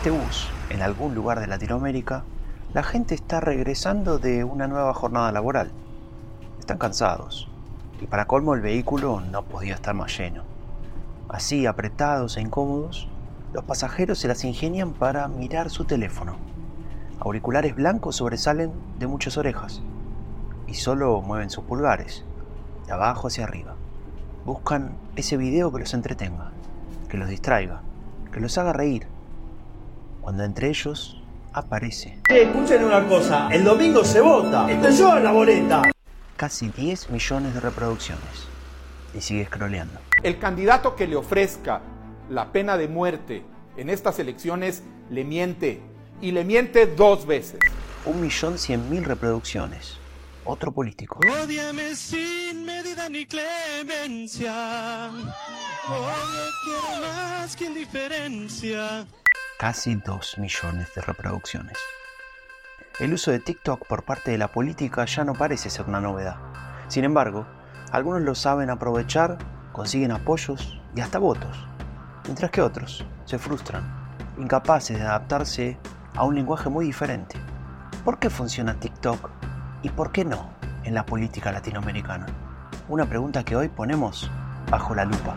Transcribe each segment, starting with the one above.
este bus, en algún lugar de Latinoamérica, la gente está regresando de una nueva jornada laboral. Están cansados, y para colmo el vehículo no podía estar más lleno. Así, apretados e incómodos, los pasajeros se las ingenian para mirar su teléfono. Auriculares blancos sobresalen de muchas orejas y solo mueven sus pulgares, de abajo hacia arriba. Buscan ese video que los entretenga, que los distraiga, que los haga reír. Cuando entre ellos aparece. escuchen una cosa, el domingo se vota, estoy yo en la boleta. Casi 10 millones de reproducciones. Y sigue scrolleando. El candidato que le ofrezca la pena de muerte en estas elecciones le miente. Y le miente dos veces. Un millón cien mil reproducciones. Otro político. Ódiame sin medida ni clemencia. Odio quiero más que indiferencia. Casi dos millones de reproducciones. El uso de TikTok por parte de la política ya no parece ser una novedad. Sin embargo, algunos lo saben aprovechar, consiguen apoyos y hasta votos, mientras que otros se frustran, incapaces de adaptarse a un lenguaje muy diferente. ¿Por qué funciona TikTok y por qué no en la política latinoamericana? Una pregunta que hoy ponemos bajo la lupa.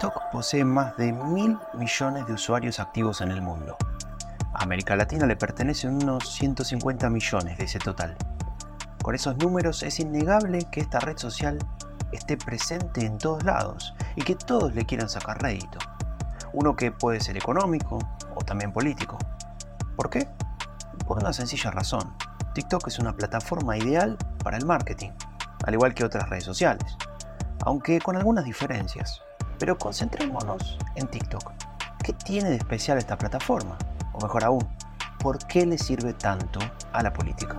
TikTok posee más de mil millones de usuarios activos en el mundo. A América Latina le pertenecen unos 150 millones de ese total. Con esos números es innegable que esta red social esté presente en todos lados y que todos le quieran sacar rédito. Uno que puede ser económico o también político. ¿Por qué? Por una sencilla razón. TikTok es una plataforma ideal para el marketing, al igual que otras redes sociales, aunque con algunas diferencias. Pero concentrémonos en TikTok. ¿Qué tiene de especial esta plataforma? O mejor aún, ¿por qué le sirve tanto a la política?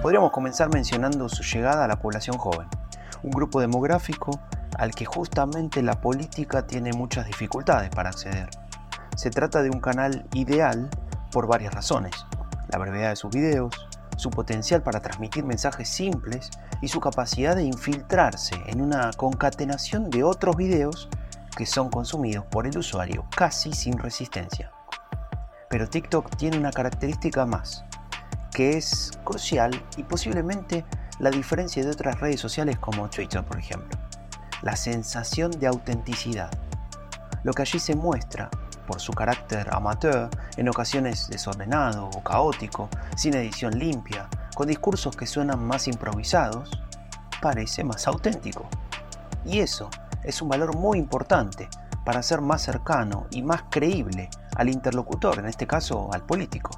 Podríamos comenzar mencionando su llegada a la población joven, un grupo demográfico al que justamente la política tiene muchas dificultades para acceder. Se trata de un canal ideal por varias razones, la brevedad de sus videos, su potencial para transmitir mensajes simples y su capacidad de infiltrarse en una concatenación de otros videos que son consumidos por el usuario casi sin resistencia. Pero TikTok tiene una característica más, que es crucial y posiblemente la diferencia de otras redes sociales como Twitter, por ejemplo. La sensación de autenticidad. Lo que allí se muestra, por su carácter amateur, en ocasiones desordenado o caótico, sin edición limpia, con discursos que suenan más improvisados, parece más auténtico. Y eso es un valor muy importante para ser más cercano y más creíble al interlocutor, en este caso al político.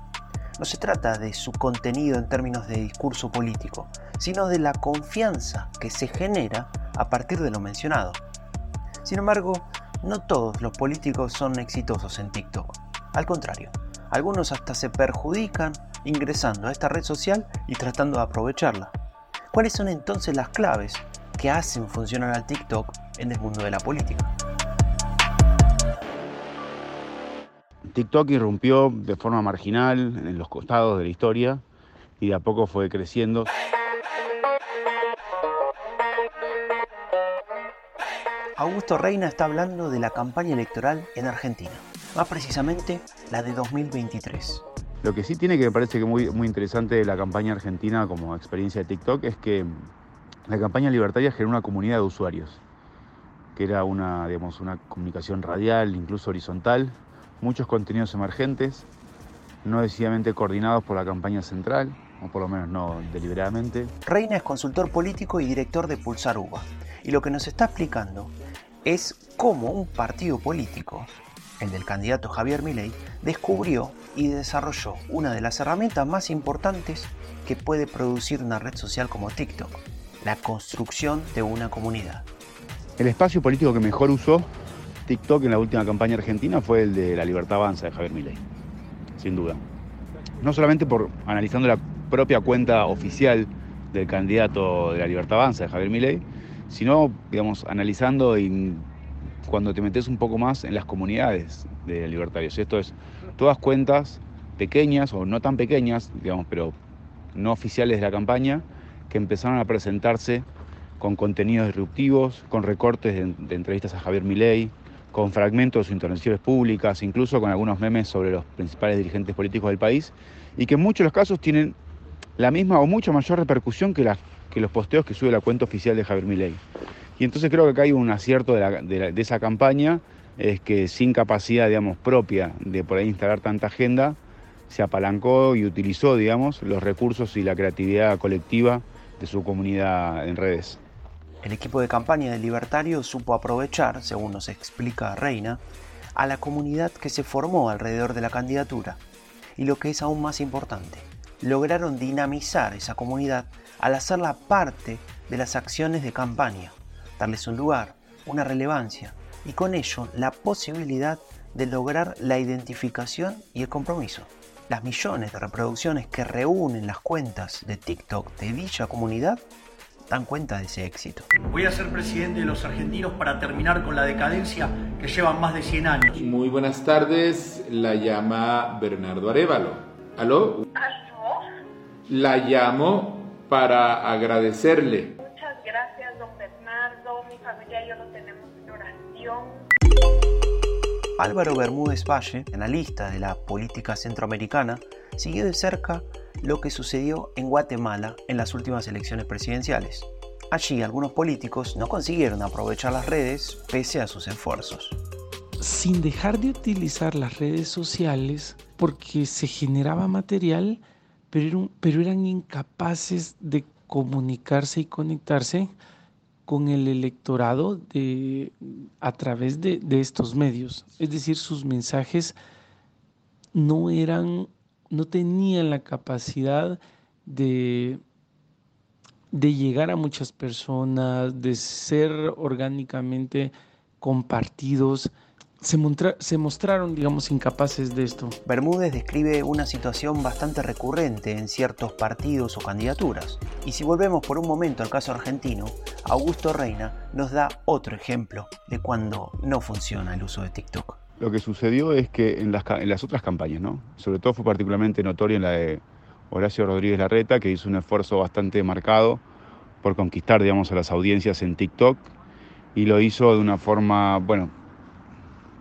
No se trata de su contenido en términos de discurso político, sino de la confianza que se genera a partir de lo mencionado. Sin embargo, no todos los políticos son exitosos en TikTok. Al contrario, algunos hasta se perjudican ingresando a esta red social y tratando de aprovecharla. ¿Cuáles son entonces las claves que hacen funcionar al TikTok en el mundo de la política? TikTok irrumpió de forma marginal en los costados de la historia y de a poco fue creciendo. Augusto Reina está hablando de la campaña electoral en Argentina, más precisamente la de 2023. Lo que sí tiene que me parece que muy, muy interesante de la campaña argentina como experiencia de TikTok es que la campaña libertaria generó una comunidad de usuarios, que era una, digamos, una comunicación radial, incluso horizontal, muchos contenidos emergentes, no decididamente coordinados por la campaña central, o por lo menos no deliberadamente. Reina es consultor político y director de Pulsar UBA, y lo que nos está explicando es cómo un partido político, el del candidato Javier Milei, descubrió y desarrolló una de las herramientas más importantes que puede producir una red social como TikTok, la construcción de una comunidad. El espacio político que mejor usó TikTok en la última campaña argentina fue el de la Libertad Avanza de Javier Milei, sin duda. No solamente por analizando la propia cuenta oficial del candidato de la Libertad Avanza de Javier Milei, sino, digamos, analizando cuando te metes un poco más en las comunidades de libertarios. Esto es, todas cuentas pequeñas o no tan pequeñas, digamos, pero no oficiales de la campaña, que empezaron a presentarse con contenidos disruptivos, con recortes de, entrevistas a Javier Milei, con fragmentos de sus intervenciones públicas, incluso con algunos memes sobre los principales dirigentes políticos del país, y que en muchos los casos tienen la misma o mucha mayor repercusión que, que los posteos que sube la cuenta oficial de Javier Milei. Y entonces creo que acá hay un acierto de, esa campaña, es que sin capacidad, digamos, propia de por ahí instalar tanta agenda, se apalancó y utilizó, digamos, los recursos y la creatividad colectiva de su comunidad en redes. El equipo de campaña del Libertario supo aprovechar, según nos explica Reina, a la comunidad que se formó alrededor de la candidatura. Y lo que es aún más importante, lograron dinamizar esa comunidad al hacerla parte de las acciones de campaña darles un lugar, una relevancia y con ello la posibilidad de lograr la identificación y el compromiso. Las millones de reproducciones que reúnen las cuentas de TikTok de dicha comunidad dan cuenta de ese éxito. Voy a ser presidente de los argentinos para terminar con la decadencia que llevan más de 100 años. Muy buenas tardes, la llama Bernardo Arevalo. ¿Aló? La llamo para agradecerle Álvaro Bermúdez Valle, analista de la política centroamericana, siguió de cerca lo que sucedió en Guatemala en las últimas elecciones presidenciales. Allí algunos políticos no consiguieron aprovechar las redes pese a sus esfuerzos. Sin dejar de utilizar las redes sociales porque se generaba material, pero, eran incapaces de comunicarse y conectarse con el electorado a través de, estos medios. Es decir, sus mensajes no eran, no tenían la capacidad de llegar a muchas personas, de ser orgánicamente compartidos se, mostraron, digamos, incapaces de esto. Bermúdez describe una situación bastante recurrente en ciertos partidos o candidaturas. Y si volvemos por un momento al caso argentino, Augusto Reina nos da otro ejemplo de cuando no funciona el uso de TikTok. Lo que sucedió es que en las, en las otras campañas, ¿no? sobre todo fue particularmente notorio en la de Horacio Rodríguez Larreta, que hizo un esfuerzo bastante marcado por conquistar digamos, a las audiencias en TikTok y lo hizo de una forma, bueno,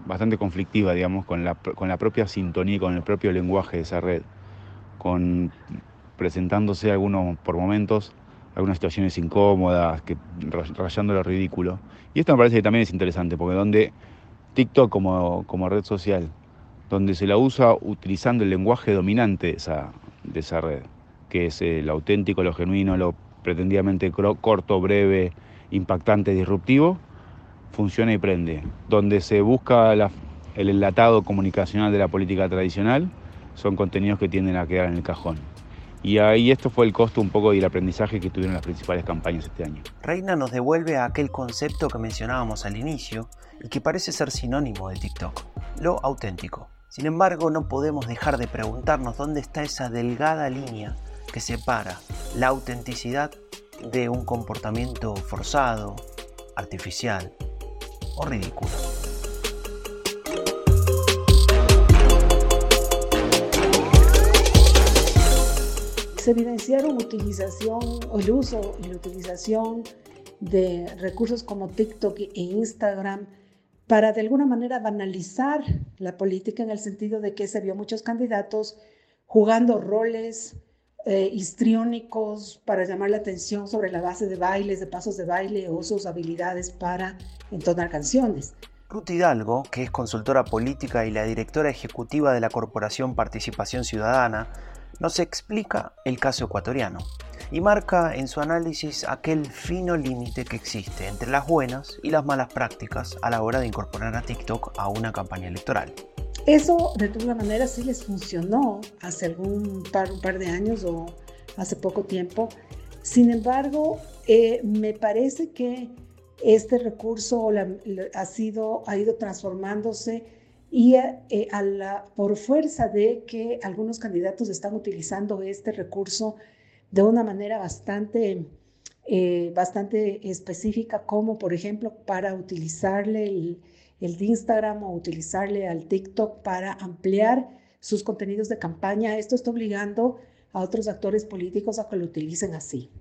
bastante conflictiva, digamos, con la, con la propia sintonía, con el propio lenguaje de esa red, con presentándose algunos, por momentos, algunas situaciones incómodas, que, rayando lo ridículo. Y esto me parece que también es interesante, porque donde TikTok como, como red social, donde se la usa utilizando el lenguaje dominante de esa, de esa red, que es el auténtico, lo genuino, lo pretendidamente corto, breve, impactante, disruptivo, funciona y prende. Donde se busca el enlatado comunicacional de la política tradicional, son contenidos que tienden a quedar en el cajón. Y ahí esto fue el costo un poco y el aprendizaje que tuvieron las principales campañas este año. Reina nos devuelve a aquel concepto que mencionábamos al inicio y que parece ser sinónimo de TikTok, lo auténtico. Sin embargo, no podemos dejar de preguntarnos dónde está esa delgada línea que separa la autenticidad de un comportamiento forzado, artificial, o ridículo. Se evidenciaron utilización o el uso y la utilización de recursos como TikTok e Instagram para de alguna manera banalizar la política en el sentido de que se vio muchos candidatos jugando roles eh, histriónicos para llamar la atención sobre la base de bailes, de pasos de baile o sus habilidades para entonar canciones. Ruth Hidalgo, que es consultora política y la directora ejecutiva de la Corporación Participación Ciudadana, nos explica el caso ecuatoriano y marca en su análisis aquel fino límite que existe entre las buenas y las malas prácticas a la hora de incorporar a TikTok a una campaña electoral. Eso de alguna manera sí les funcionó hace algún par, un par de años o hace poco tiempo. Sin embargo, eh, me parece que este recurso ha, sido, ha ido transformándose y eh, a la, por fuerza de que algunos candidatos están utilizando este recurso de una manera bastante, eh, bastante específica, como por ejemplo para utilizarle el, el Instagram o utilizarle al TikTok para ampliar sus contenidos de campaña. Esto está obligando a otros actores políticos a que lo utilicen así.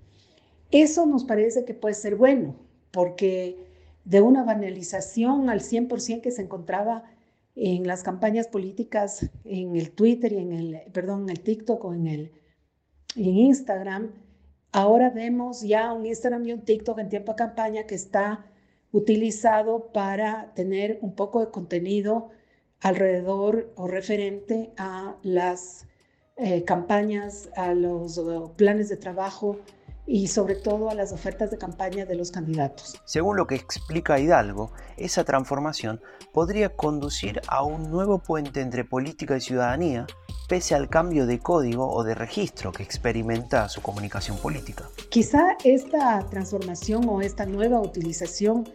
Eso nos parece que puede ser bueno, porque de una banalización al 100% que se encontraba en las campañas políticas, en el Twitter y en el, perdón, en el TikTok o en el en Instagram, ahora vemos ya un Instagram y un TikTok en tiempo de campaña que está utilizado para tener un poco de contenido alrededor o referente a las eh, campañas, a los planes de trabajo y sobre todo a las ofertas de campaña de los candidatos. Según lo que explica Hidalgo, esa transformación podría conducir a un nuevo puente entre política y ciudadanía, pese al cambio de código o de registro que experimenta su comunicación política. Quizá esta transformación o esta nueva utilización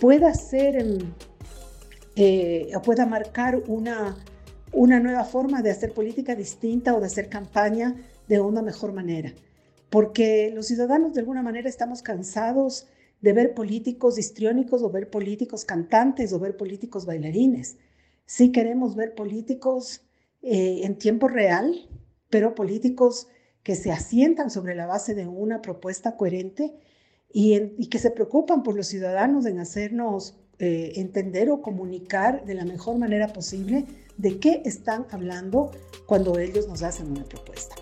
pueda ser, eh, pueda marcar una, una nueva forma de hacer política distinta o de hacer campaña de una mejor manera porque los ciudadanos de alguna manera estamos cansados de ver políticos histriónicos o ver políticos cantantes o ver políticos bailarines. Sí queremos ver políticos eh, en tiempo real, pero políticos que se asientan sobre la base de una propuesta coherente y, que se preocupan por los ciudadanos en hacernos eh, entender o comunicar de la mejor manera posible de qué están hablando cuando ellos nos hacen una propuesta.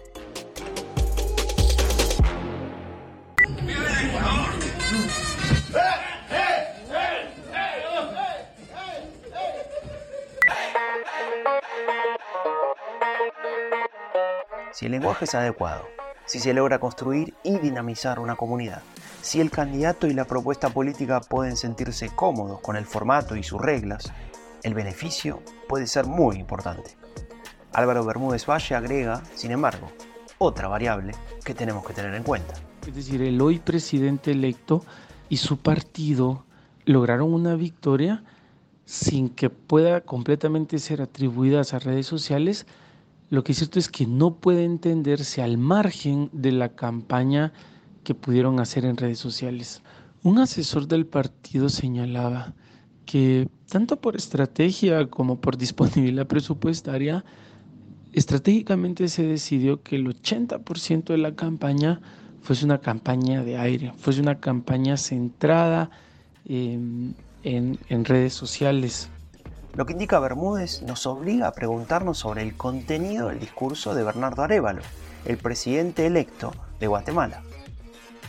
Si el lenguaje es adecuado, si se logra construir y dinamizar una comunidad, si el candidato y la propuesta política pueden sentirse cómodos con el formato y sus reglas, el beneficio puede ser muy importante. Álvaro Bermúdez Valle agrega, sin embargo, otra variable que tenemos que tener en cuenta. Es decir, el hoy presidente electo y su partido lograron una victoria sin que pueda completamente ser atribuida a redes sociales. Lo que es cierto es que no puede entenderse al margen de la campaña que pudieron hacer en redes sociales. Un asesor del partido señalaba que tanto por estrategia como por disponibilidad presupuestaria, estratégicamente se decidió que el 80% de la campaña fuese una campaña de aire, fuese una campaña centrada en, redes sociales. Lo que indica Bermúdez nos obliga a preguntarnos sobre el contenido del discurso de Bernardo Arevalo, el presidente electo de Guatemala.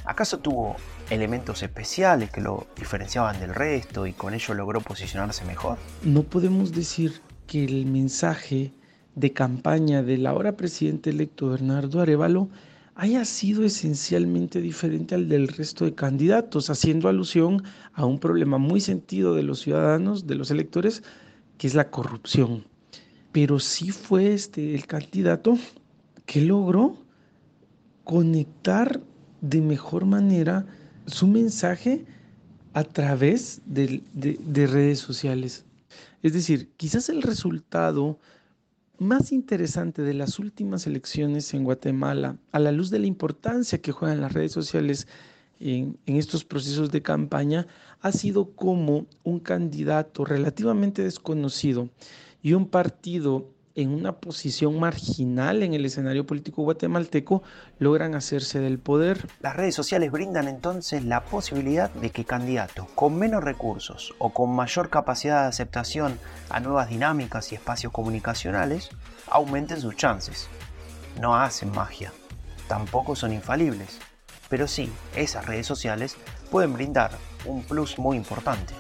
¿Acaso tuvo elementos especiales que lo diferenciaban del resto y con ello logró posicionarse mejor? No podemos decir que el mensaje de campaña del ahora presidente electo Bernardo Arevalo haya sido esencialmente diferente al del resto de candidatos, haciendo alusión a un problema muy sentido de los ciudadanos, de los electores, que es la corrupción. Pero sí fue este el candidato que logró conectar de mejor manera su mensaje a través de, de redes sociales. Es decir, quizás el resultado más interesante de las últimas elecciones en Guatemala, a la luz de la importancia que juegan las redes sociales en, estos procesos de campaña, ha sido como un candidato relativamente desconocido y un partido en una posición marginal en el escenario político guatemalteco logran hacerse del poder. Las redes sociales brindan entonces la posibilidad de que candidatos con menos recursos o con mayor capacidad de aceptación a nuevas dinámicas y espacios comunicacionales aumenten sus chances. No hacen magia, tampoco son infalibles, pero sí, esas redes sociales pueden brindar un plus muy importante.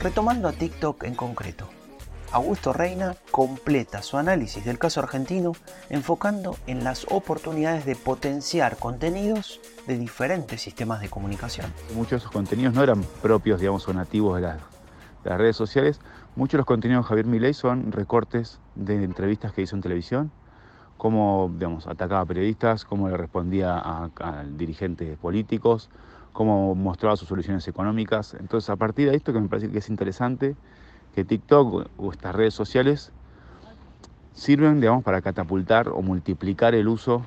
Retomando a TikTok en concreto, Augusto Reina completa su análisis del caso argentino enfocando en las oportunidades de potenciar contenidos de diferentes sistemas de comunicación. Muchos de esos contenidos no eran propios, digamos, o nativos de las, redes sociales, Muchos de los contenidos de Javier Milei son recortes de entrevistas que hizo en televisión, cómo digamos, atacaba a periodistas, cómo le respondía a, dirigentes políticos, cómo mostraba sus soluciones económicas. Entonces, a partir de esto que me parece que es interesante, que TikTok o estas redes sociales sirven, digamos, para catapultar o multiplicar el uso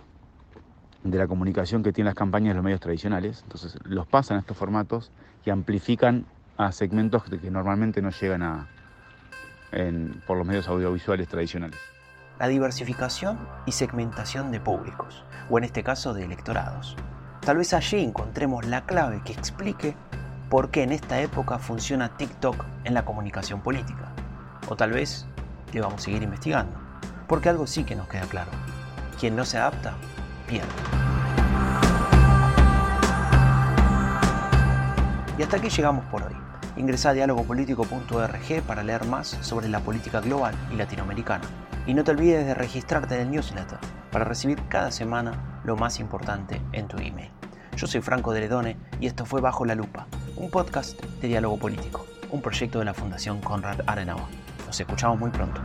de la comunicación que tienen las campañas de los medios tradicionales. Entonces, los pasan a estos formatos y amplifican a segmentos que normalmente no llegan a, por los medios audiovisuales tradicionales. La diversificación y segmentación de públicos, o en este caso de electorados. Tal vez allí encontremos la clave que explique por qué en esta época funciona TikTok en la comunicación política. O tal vez debamos seguir investigando, porque algo sí que nos queda claro. Quien no se adapta, pierde. Y hasta aquí llegamos por hoy. Ingresa a dialogopolitico.org para leer más sobre la política global y latinoamericana. Y no te olvides de registrarte en el newsletter para recibir cada semana lo más importante en tu email. Yo soy Franco de Ledone y esto fue Bajo la Lupa, un podcast de diálogo político, un proyecto de la Fundación Conrad Adenauer. Nos escuchamos muy pronto.